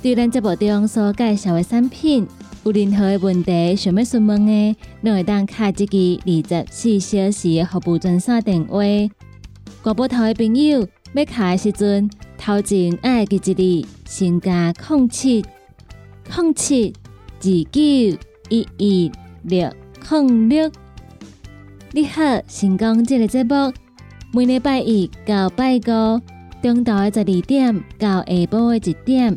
对咱节目中所介绍的产品，有任何的问题想要询问的，拢会当卡一支二十四小时的服务专线电话。广播台的朋友要卡的时阵，头前爱记一字，先加空七空七二九一一六空六。你好，成功这个节目，每礼拜一到拜五，中昼的十二点到下晡的一点。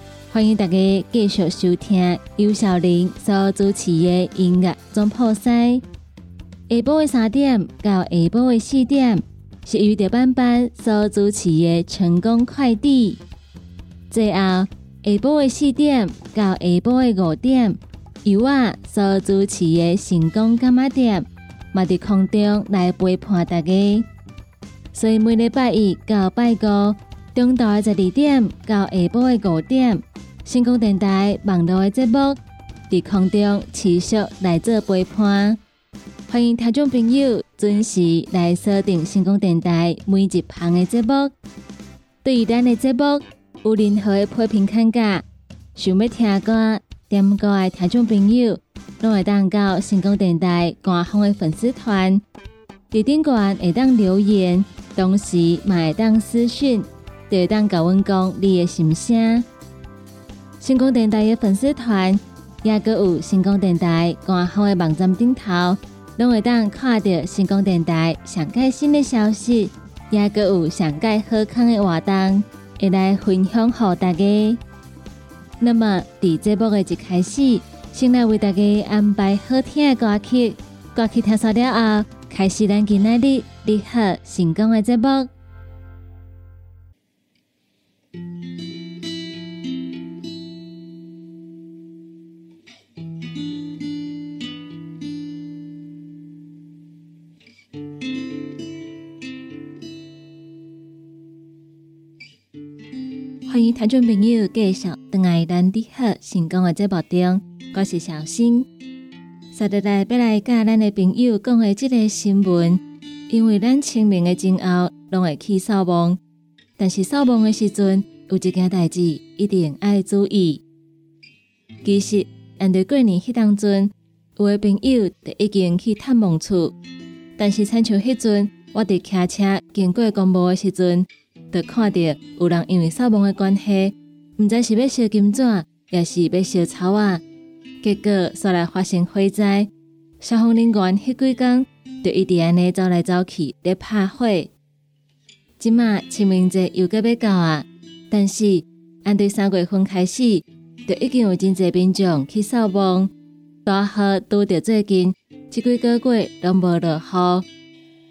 欢迎大家继续收听尤小玲所主持的音乐总破塞。下晡的三点到下晡的四点是由德班班所主持的成功快递。最后下晡的四点到下晡的五点由我所主持的成功干妈店，嘛伫空中来陪伴大家。所以每礼拜一到拜五中昼的十二点到下晡的五点。星光电台网络的节目在空中持续来做陪伴，欢迎听众朋友准时来锁定星光电台每一旁的节目。对于咱的节目有任何的批评看价，想要听歌点歌的听众朋友，拢会当到星光电台官方的粉丝团，伫顶端会当留言，同时嘛会当私讯，就会当甲阮讲你的心声。星光电台的粉丝团，也阁有星光电台官方的网站顶头，拢会当看到星光电台上盖新的消息，也阁有上盖好康的活动，会来分享给大家。那么，伫节目的一开始，先来为大家安排好听的歌曲，歌曲听熟了后，开始咱今日的你好成功的节目。听众朋友继续登来咱的好成功的节目中，我是小新。实在来要来甲咱的朋友讲的这个新闻，因为咱清明的前后拢会去扫墓，但是扫墓的时阵有一件代志一定爱注意。其实，按对过年迄当阵，有的朋友就已经去探望厝，但是亲像迄阵，我伫骑车经过公墓的时阵。就看到有人因为扫墓的关系，毋知是要烧金纸，也是要烧草啊，结果煞来发生火灾。消防人员迄几工就一直安尼走来走去咧拍火。即马清明节又搁要到啊，但是按对三月份开始，就已经有真侪民众去扫墓。大好拄着最近即几个月拢无落雨，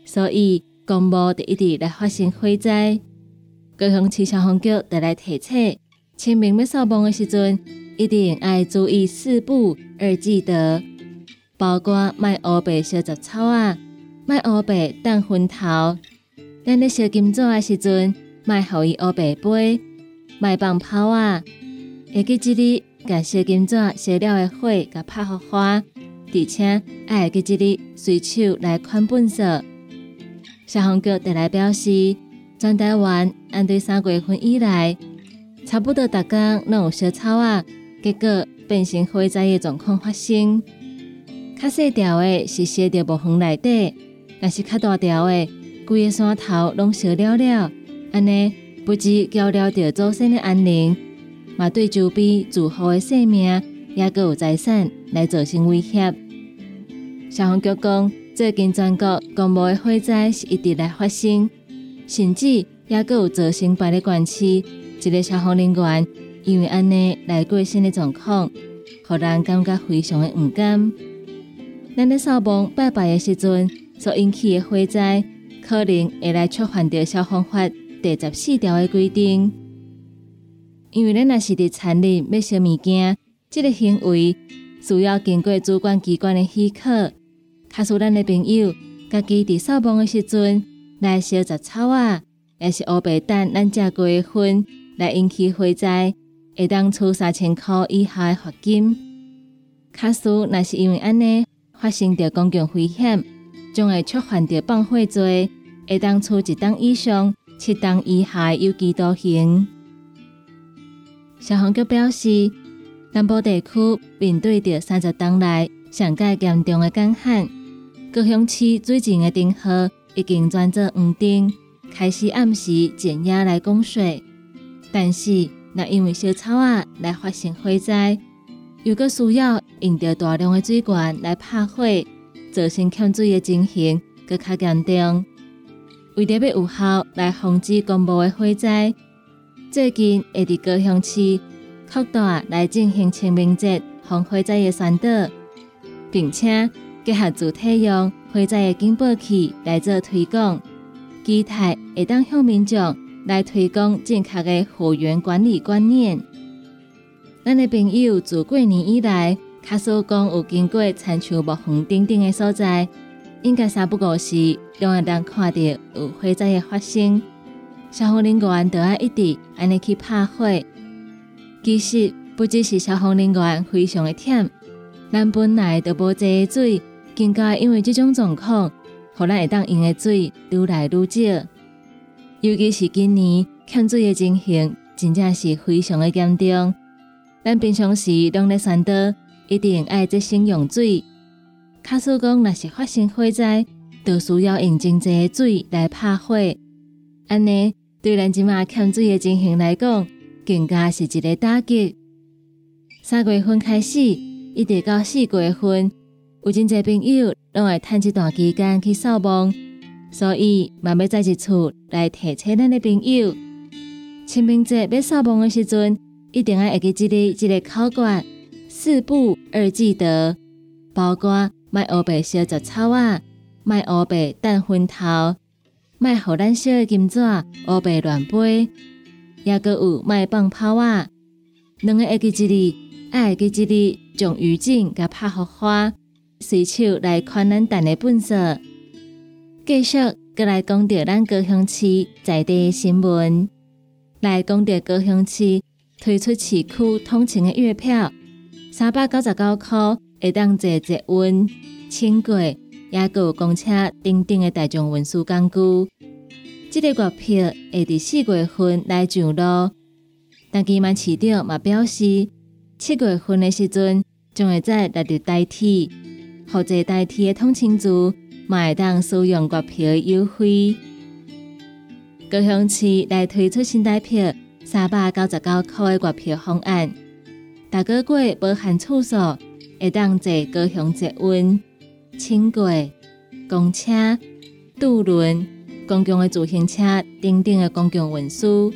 所以公墓就一直来发生火灾。高雄市消防局得来提醒：清明要扫墓的时阵，一定要注意四不二记得，包括卖乌白烧杂草啊，卖乌白当昏头。咱咧烧金纸的时阵，卖互伊乌白杯，卖放炮啊。会记即日，甲烧金纸烧了的火，甲拍互花，而且爱记即日随手来款本色。消防局得来表示。全台湾按对三月份以来，差不多逐工拢有小草啊，结果变成火灾的状况发生。较细条的是烧到木园内底，但是较大条的，规个山头拢烧了了。安尼不止交了着祖先的安宁，嘛对周边住户的性命也个有财产来造成威胁。消防局讲，最近全国公务的火灾是一直来发生，甚至也个有造成别的县市一个消防人员因为安尼来过身的状况，互人感觉非常的不甘。咱咧扫墓拜拜的时阵所引起的火灾，可能会来触犯到消防法第十四条的规定。因为咱若是伫残忍要烧物件，即个行为需要经过主管机关的许可。卡使咱的朋友家己伫扫墓的时阵来烧杂草啊，也是乌白等咱食过的薰来引起火灾，会当处三千块以下的罚金。卡使若是因为安尼发生着公共危险，将会触犯着放火罪，会当处一档以上七档以下有期徒刑。消防局表示，南部地区面对着三十档内上界严重的干旱，高雄市最近的灯号已经转做黄灯，开始暗时减压来供水。但是，若因为小草啊来发生火灾，又搁需要用着大量的水源来拍火，造成欠水的情形搁较严重。为了要有效来防止公墓的火灾。最近会伫高雄市扩大来进行清明节防火灾的宣导，并且结合主体用火灾的警报器来做推广，期待会当向民众来推广正确的火源管理观念。咱的朋友自过年以来，卡所讲有经过参像木园等等的所在，应该三不五时都会当看到有火灾的发生。消防人员都要一直安尼去拍火。其实不只是消防人员非常的忝，咱本来就无济水，更加因为这种状况，互咱会当用的水愈来愈少。尤其是今年欠水的情形，真正是非常的严重。咱平常时拢咧山岛，一定爱节省用水。卡苏讲，若是发生火灾，都需要用真济的水来拍火，安尼。对咱即马欠水的情形来讲，更加是一个打击。三月份开始，一直到四月份，有真侪朋友拢会趁这段期间去扫墓，所以嘛要在一处来提醒咱的朋友：清明节要扫墓的时阵，一定要会记这里这个口诀：四不二记得，包括卖乌白烧杂草啊，卖乌白蛋昏头。卖互咱烧的金纸乌白乱飞，也阁有卖放炮啊。两个会记一里，爱记一里，将雨景甲拍好花，随手来看咱等的本色。继续，阁来讲到咱高雄市在地新闻，来讲到高雄市推出市区通勤的月票，三百九十九块，会当坐捷运、轻轨。也有公车等等的大众运输工具，这个月票会伫四月份来上路。但基曼市长嘛表示，七月份的时阵将会在六日代替，或者代替的通勤族嘛会使用月票优惠。高雄市来推出新台票三百九十九块的月票方案，大个月无限次数，会当坐高雄捷运。轻轨、公车、渡轮、公共的自行车等等的公共运输，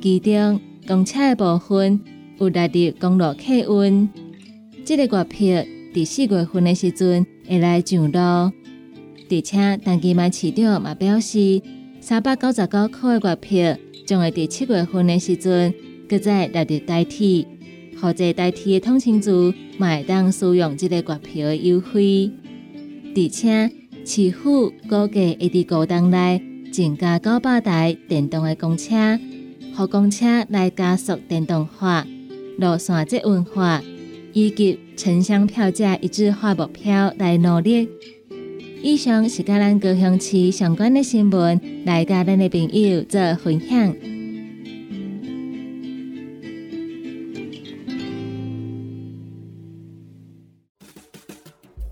其中公车的部分有列入公路客运。这个月票第四月份的时阵会来上路，而且当期买市长嘛表示，三百九十九块的月票将会第七月份的时阵搁再列入代替，或者代替的通勤族买当使用这个月票的优惠。而且，市府估计会伫高档内增加九百台电动的公车，和公车来加速电动化、路线捷运化以及城乡票价一致化目标来努力。以上是甲咱高雄市相关的新闻，来甲咱的朋友做分享。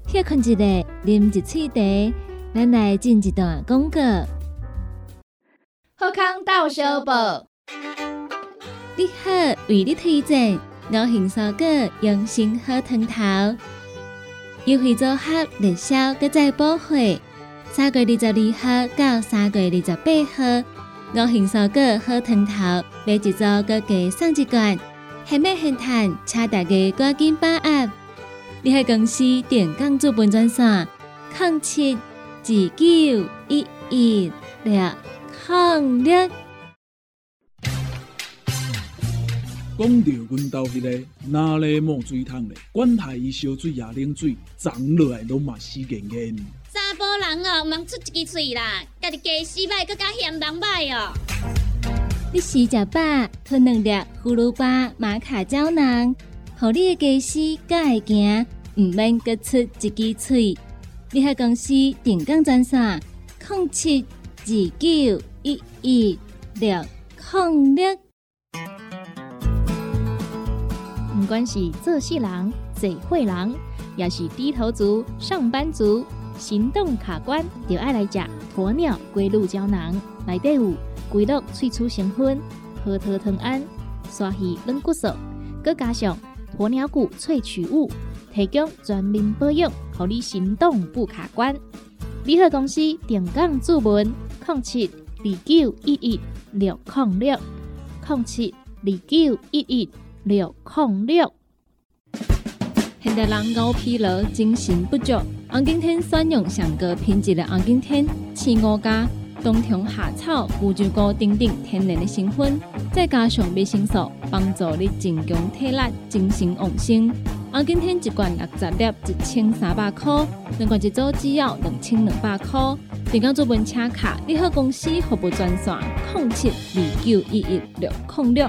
歇困一下，啉一喙茶，咱来进一段广告。好康到小报，你好，为你推荐五行蔬果养生好汤头，优惠组合热销各在补货。三月二十二号到三月二十八号，五行蔬果好汤头买一组各加送一罐，现买现赚，请大家赶紧把握！你系公司电工资本专线：零七二九一一六零六。讲到阮兜迄个哪里冒水桶咧？管他伊烧水也冷水，长落来拢嘛死严严。查甫人哦，毋通出一支喙啦，家己家洗歹，更加嫌人歹哦。你食食饱，吞两粒葫芦巴、马卡胶囊，互你的家洗更会行，毋免各出一支喙。你喺公司定岗专线：零七二九一一六零六。不管是做事人、做会人，也是低头族、上班族，行动卡关，就爱来食鸵鸟龟鹿胶囊。内底有龟鹿萃取成分，核桃藤胺、刷鱼软骨素，佮加上鸵鸟骨萃取物，提供全面保养，让你行动不卡关。联合公司定岗注文：零七二九一一六零六零七二九一一。六控六，现代人熬疲劳、精神不足。红景天选用上个品质的红景天，青五加冬虫夏草、乌鸡菇等等天然的成分，再加上维生素，帮助你增强体力、精神旺盛。红景天一罐六十粒，一千三百块；两罐一组只要两千两百块。订购做本车卡，你好公司服务专线：零七二九一一六零六。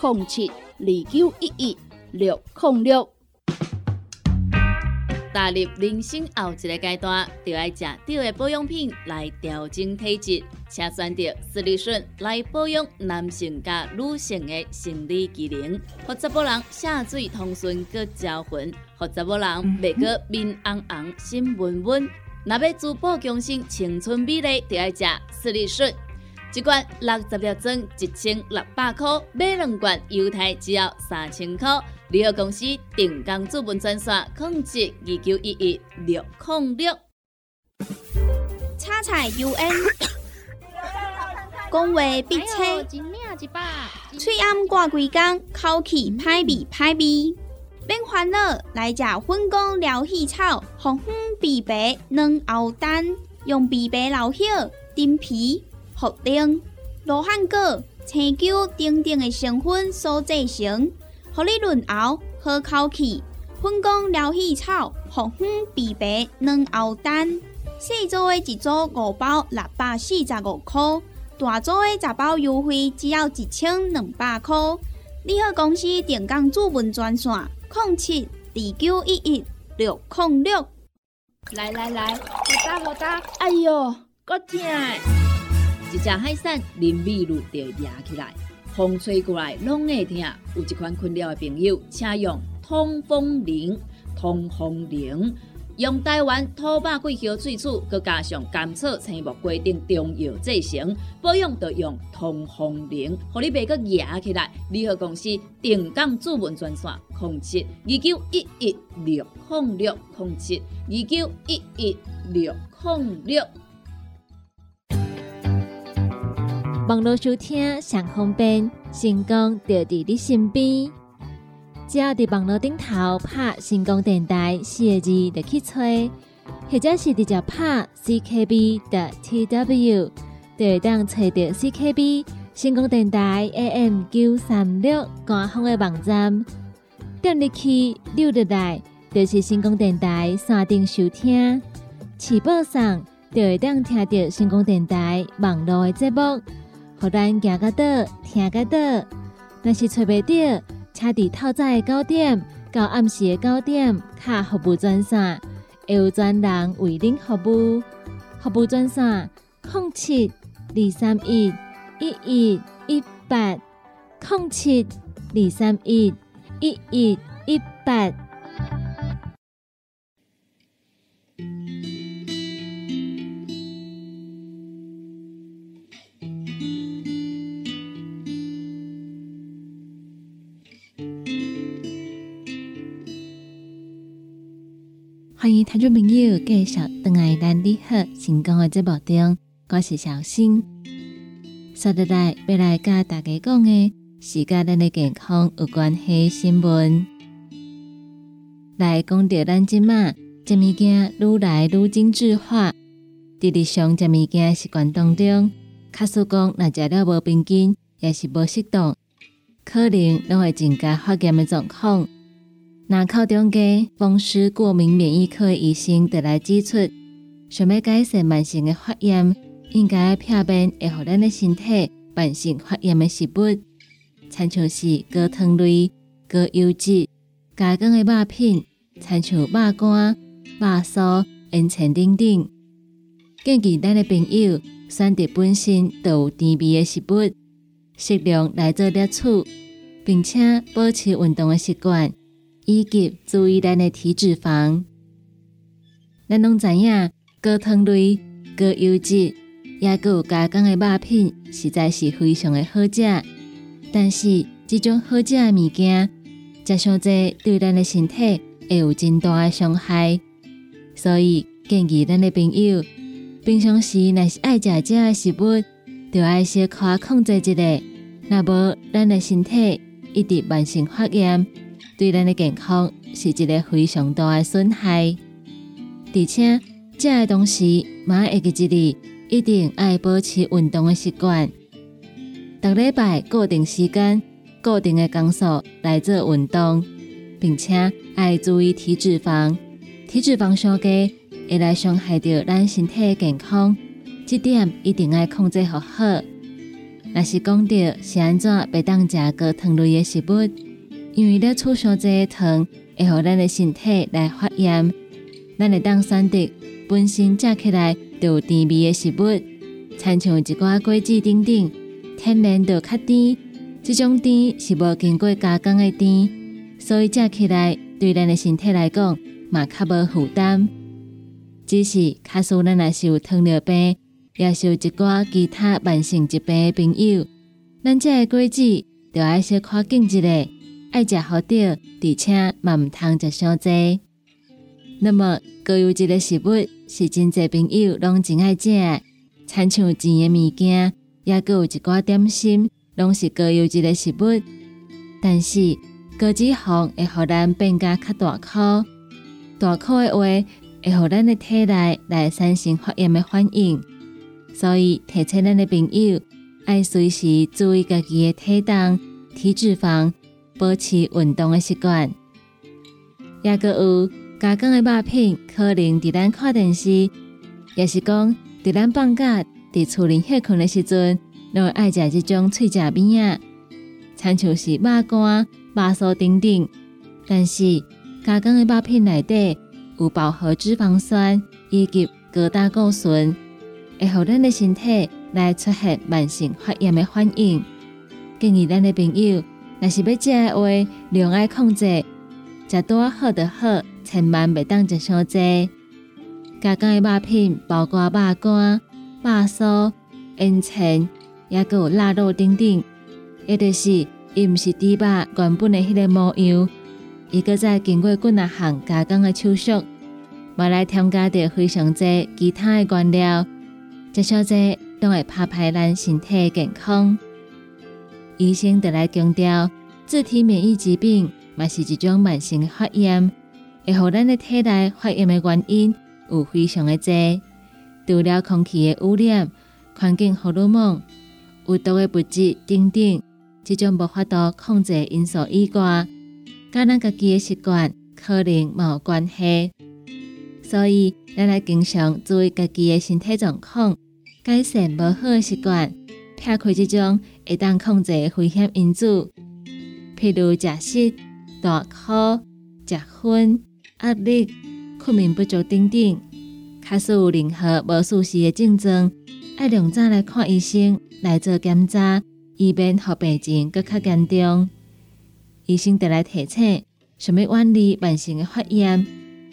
零七二九一一六零六。踏入人生后一个阶段，就要食对的保养品来调整体质，请选择斯利顺来保养男性加女性的生理机能，或者某人下水通顺个招魂，或者某人袂个面红红心温温。若要珠宝强身、青春美丽，就要食斯利顺。一罐六十粒装，一千六百块；买两罐，犹太只要三千块。旅游公司定岗资本专线：控制二九一一六零六。叉彩 UN，讲话必切，嘴暗挂几工，口气歹味歹味。免烦恼，来食粉工疗气草，红粉枇杷软藕丹，用枇杷老血丁皮。茯苓、罗汉果、青椒等等的成分所制成，合你润喉好口气。粉工疗气草、红粉枇杷软藕丹，细组的一组五包六百四十五块，大组的十包优惠只要一千两百块。你好，公司电工主文专线：零七二九一一六零六。来来来，好打好打，哎呦，够痛！一只海扇淋雨露就压起来，风吹过来拢会疼。有一款困扰的朋友，请用通风铃。通风铃用台湾土白桂花萃取，佮加上甘草、青木规定中药制成，保养要用通风铃，互你袂佮压起来。联合公司定岗主文专线：零七二九一一六控六零七二九一一六零六。网络收听上方便，成功就伫你身边。只要伫网络顶头拍成功电台四个字就去吹，或者是直接拍 CKB 的 TW，就会当找到 CKB 成功电台 AM 九三六官方的网站。点入去溜入来，就是成功电台山顶收听，起播上就会当听到成功电台网络的节目。互咱行个倒，听个倒，若是找袂到，车伫透早的九点到暗时的九点，卡服务专线会有专人为您服务。服务专线：零七二三一一一一八零七二三一一一一八。欢迎听众朋友继续登来咱你好成功的节目中，我是小新。说得来，要来甲大家讲的是甲咱的健康有关系新闻。来讲到咱即马食物件愈来愈精致化，日日上食物件习惯当中，卡数讲若食了无平均，也是无适当，可能拢会增加发炎的状况。那靠中家风湿过敏免疫科医生得来指出，想要改善慢性的发炎，应该避免会互咱的身体慢性发炎的食物，参像是高糖类、高油脂、加工的肉品，参像肉干、肉酥、烟肠等等。建议咱的朋友选择本身就有甜味的食物，适量来做摄取，并且保持运动的习惯。以及注意咱的体脂肪。咱拢知影，高糖类、高油脂，也有加工的肉品，实在是非常的好食。但是，这种好食的物件，食上济对咱的身体会有真大的伤害。所以，建议咱的朋友，平常时若是爱食这的食物，就爱小可控制一下。若无，咱的身体一直慢性发炎。对咱的健康是一个非常大的损害，而且食的东西嘛，会记一日一定爱保持运动的习惯，逐礼拜固定时间、固定的工数来做运动，并且爱注意体脂肪，体脂肪上低会来伤害到咱身体的健康，这点一定爱控制好好。若是讲到是安怎被当食高糖类的食物？因为咧储上这糖，会互咱的身体来发炎。咱会当选择本身食起来就有甜味的食物，参像一寡果子等等，天然就较甜。这种甜是无经过加工的甜，所以食起来对咱的身体来讲嘛较无负担。只是卡数咱若是有糖尿病，也是有一寡其他慢性疾病的朋友，咱食的果子就爱小看紧一下。爱食好点，而且嘛毋通食伤济。那么高油脂的食物是真济朋友拢真爱食，亲像甜的物件，也阁有一寡点心，拢是高油脂的食物。但是高脂肪会互咱变加较大颗，大颗的话会互咱的体内来产生发炎的反应。所以提醒咱的朋友，爱随时注意家己的体重、体脂肪。保持运动的习惯，也个有加工的肉品，可能伫咱看电视，也是讲伫咱放假伫厝里休困的时阵，拢会爱食这种脆食面啊，参像是肉干、肉酥等等。但是加工的肉品内底有饱和脂肪酸以及高胆固醇，会互咱的身体来出现慢性发炎的反应。建议咱的朋友。若是要食的话，量爱控制，食多好就好，千万袂当食伤济。加工的肉品包括肉干、肉酥、烟肠，也有腊肉等等。也就是伊毋是猪肉原本的迄个模样，伊搁再经过几啊项加工的手续，嘛来添加着非常济其他的原料，食伤济都会拍歹咱身体健康。医生得来强调，自体免疫疾病嘛是一种慢性的发炎，会互咱的体内发炎的原因有非常的多，除了空气的污染、环境荷尔蒙、有毒的物质等等，这种无法度控制因素以外，甲咱家己的习惯可能嘛有关系。所以，咱来经常注意家己的身体状况，改善无好的习惯。撇开这种会当控制危险因子，譬如食湿、大哭、食薰、压力、困眠不足等等，假使有任何无舒适的症状，要量早来看医生来做检查，以免互病情搁较严重。医生得来提醒，想要远离慢性的发炎，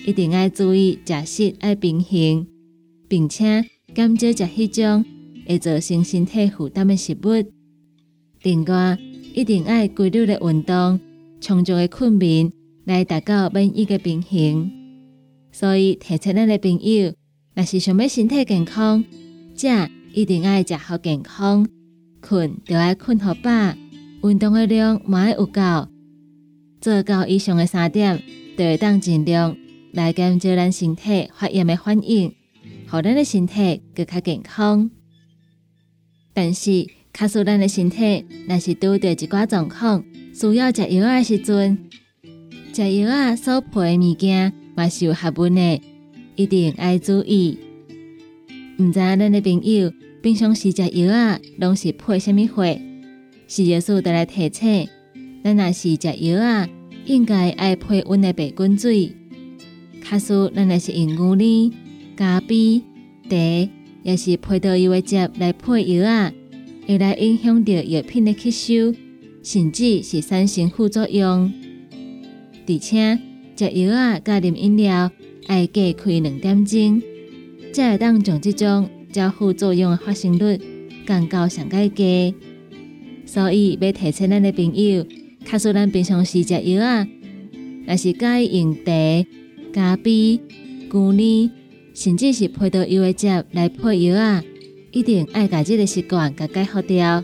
一定要注意食食要平衡，并且减少食迄种会造成身体负担的食物。另外，一定要规律的运动，充足的困眠，来达到免疫的平衡。所以提醒咱的朋友，若是想要身体健康，食一定要食好健康，困就要困好饱，运动的量嘛要有够。做到以上的三点，就会当尽量来减少咱身体发炎的反应，让咱的身体更加健康。但是，假使咱的身体若是拄着一寡状况，需要食药的时阵，食药啊所配的物件嘛是有学问的，一定爱注意。毋知咱的朋友平常时食药啊，拢是配什么货？是药师得来提醒。咱若是食药啊，应该爱配温的白滚水。假使咱若是用牛奶、咖啡、茶，也是配到药的汁来配药啊，会来影响到药品的吸收，甚至是产生副作用。而且食药啊，加啉饮料，爱隔开两点钟，才会当将这种交副作用的发生率降到上介低。所以要提醒咱的朋友。假使咱平常时食药啊，若是该用茶、咖啡、牛奶，甚至是配到药的汁来配药啊，一定爱家这个习惯给改好掉，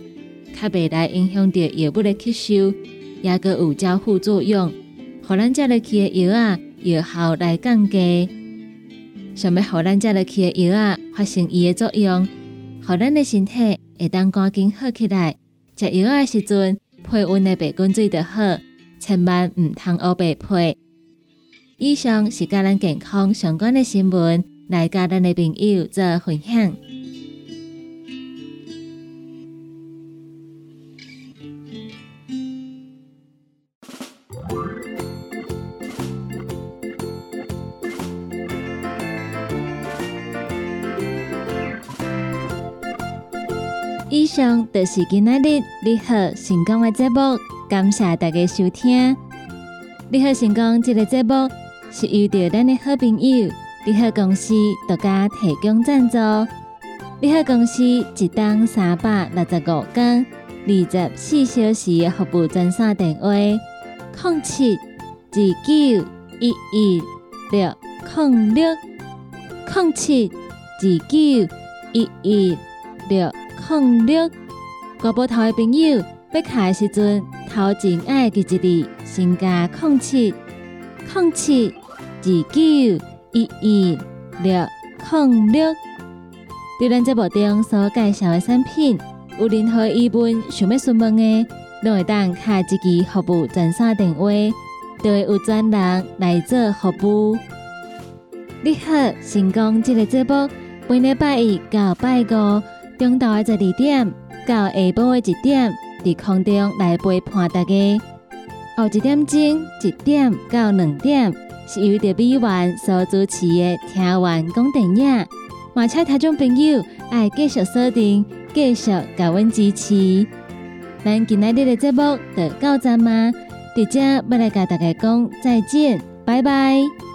较袂来影响到药物的吸收，也个有交副作用，互咱食落去的药啊药效来降低。想要互咱食落去的药啊发生伊的作用，互咱的身体会当赶紧好起来。食药的时阵。配温的白滚水就好，千万唔通乌白配。以上是甲咱健康相关的新闻，来甲咱的朋友做分享。以上就是今仔日你好成功的节目，感谢大家收听。你好成功这个节目是遇到咱的好朋友你好公司独家提供赞助。你好公司一档三百六十五天二十四小时服务专线电话：零七二九一一六零六零七二九一一六。零六，国宝台的朋友要卡的时阵，头前爱记一字，先加零七零七二九一一六控六。对咱节目中所介绍的产品，有任何疑问想要询问的，拢会当卡一支服务专线电话，就会有专人来做服务。你好，成功这个节目，每礼拜一到拜五。中昼的十二点到下晡的一点，伫空中来陪伴大家。后一点钟一点到两点，是由特美元所主持的听完讲电影。马车听众朋友爱继续锁定，继续甲阮支持。咱今日的节目就到这吗？伫遮要来甲大家讲再见，拜拜。